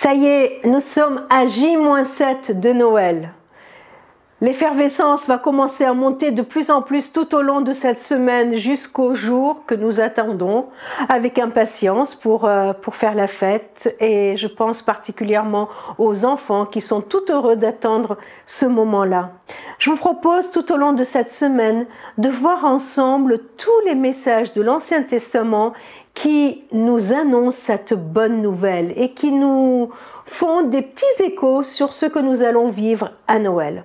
Ça y est, nous sommes à J-7 de Noël. L'effervescence va commencer à monter de plus en plus tout au long de cette semaine jusqu'au jour que nous attendons avec impatience pour, euh, pour faire la fête. Et je pense particulièrement aux enfants qui sont tout heureux d'attendre ce moment-là. Je vous propose tout au long de cette semaine de voir ensemble tous les messages de l'Ancien Testament qui nous annoncent cette bonne nouvelle et qui nous font des petits échos sur ce que nous allons vivre à Noël.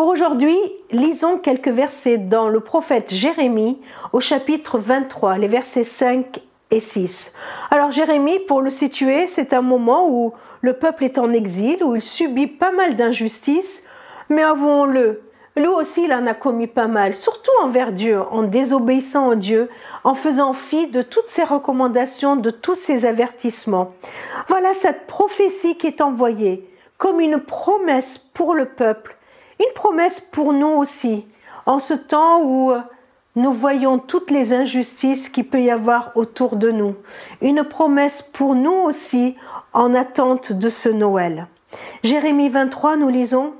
Pour aujourd'hui, lisons quelques versets dans le prophète Jérémie au chapitre 23, les versets 5 et 6. Alors Jérémie, pour le situer, c'est un moment où le peuple est en exil, où il subit pas mal d'injustices, mais avouons-le, lui aussi il en a commis pas mal, surtout envers Dieu, en désobéissant à Dieu, en faisant fi de toutes ses recommandations, de tous ses avertissements. Voilà cette prophétie qui est envoyée comme une promesse pour le peuple une promesse pour nous aussi, en ce temps où nous voyons toutes les injustices qu'il peut y avoir autour de nous. Une promesse pour nous aussi en attente de ce Noël. Jérémie 23, nous lisons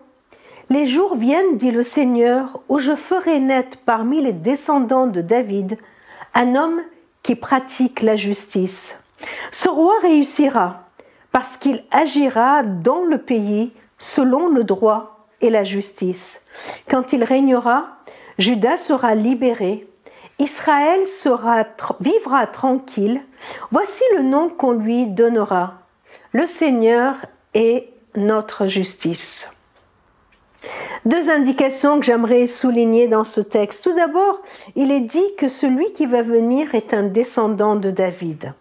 Les jours viennent, dit le Seigneur, où je ferai naître parmi les descendants de David un homme qui pratique la justice. Ce roi réussira parce qu'il agira dans le pays selon le droit et la justice. Quand il régnera, Judas sera libéré, Israël sera, vivra tranquille. Voici le nom qu'on lui donnera. Le Seigneur est notre justice. Deux indications que j'aimerais souligner dans ce texte. Tout d'abord, il est dit que celui qui va venir est un descendant de David.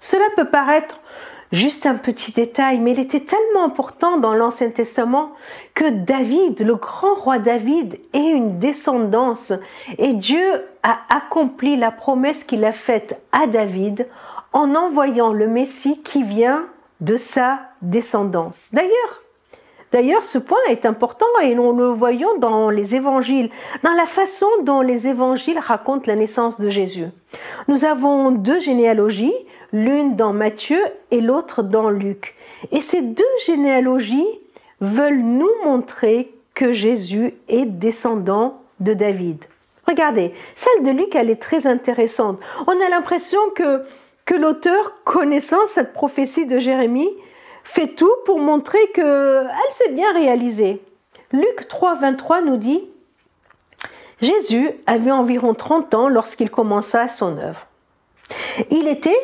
Cela peut paraître Juste un petit détail, mais il était tellement important dans l'Ancien Testament que David, le grand roi David, ait une descendance. Et Dieu a accompli la promesse qu'il a faite à David en envoyant le Messie qui vient de sa descendance. D'ailleurs, D'ailleurs, ce point est important et nous le voyons dans les évangiles, dans la façon dont les évangiles racontent la naissance de Jésus. Nous avons deux généalogies, l'une dans Matthieu et l'autre dans Luc. Et ces deux généalogies veulent nous montrer que Jésus est descendant de David. Regardez, celle de Luc, elle est très intéressante. On a l'impression que, que l'auteur, connaissant cette prophétie de Jérémie, fait tout pour montrer qu'elle s'est bien réalisée. Luc 3, 23 nous dit Jésus avait environ 30 ans lorsqu'il commença son œuvre. Il était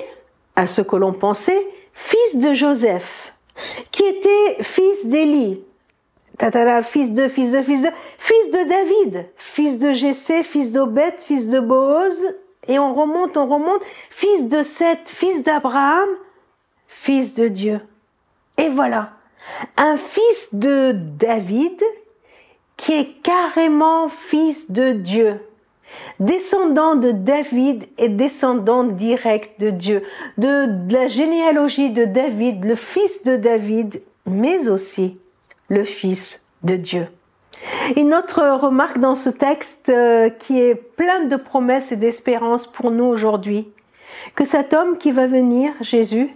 à ce que l'on pensait, fils de Joseph, qui était fils d'Élie, fils de, fils de, fils de, fils de David, fils de Jessé, fils d'Obed, fils de Boaz, et on remonte, on remonte, fils de Seth, fils d'Abraham, fils de Dieu. Et voilà, un fils de David qui est carrément fils de Dieu descendant de David et descendant direct de Dieu, de, la généalogie de David, le fils de David, mais aussi le fils de Dieu. Une autre remarque dans ce texte euh, qui est plein de promesses et d'espérances pour nous aujourd'hui, que cet homme qui va venir, Jésus,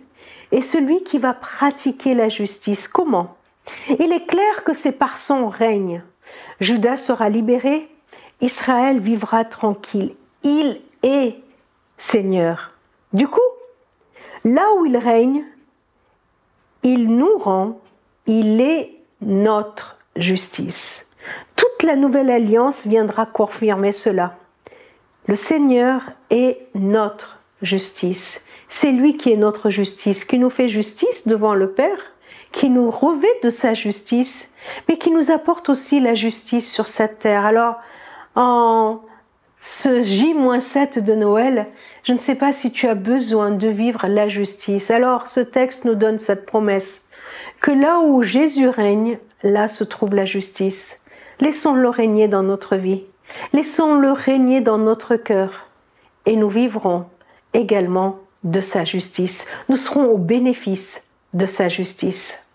est celui qui va pratiquer la justice. Comment? Il est clair que c'est par son règne. Judas sera libéré, Israël vivra tranquille. Il est Seigneur. Du coup, là où il règne, il nous rend, il est notre justice. Toute la nouvelle alliance viendra confirmer cela. Le Seigneur est notre justice. C'est lui qui est notre justice, qui nous fait justice devant le Père, qui nous revêt de sa justice, mais qui nous apporte aussi la justice sur cette terre. Alors, en ce J-7 de Noël, je ne sais pas si tu as besoin de vivre la justice. Alors ce texte nous donne cette promesse, que là où Jésus règne, là se trouve la justice. Laissons-le régner dans notre vie. Laissons-le régner dans notre cœur. Et nous vivrons également de sa justice. Nous serons au bénéfice de sa justice.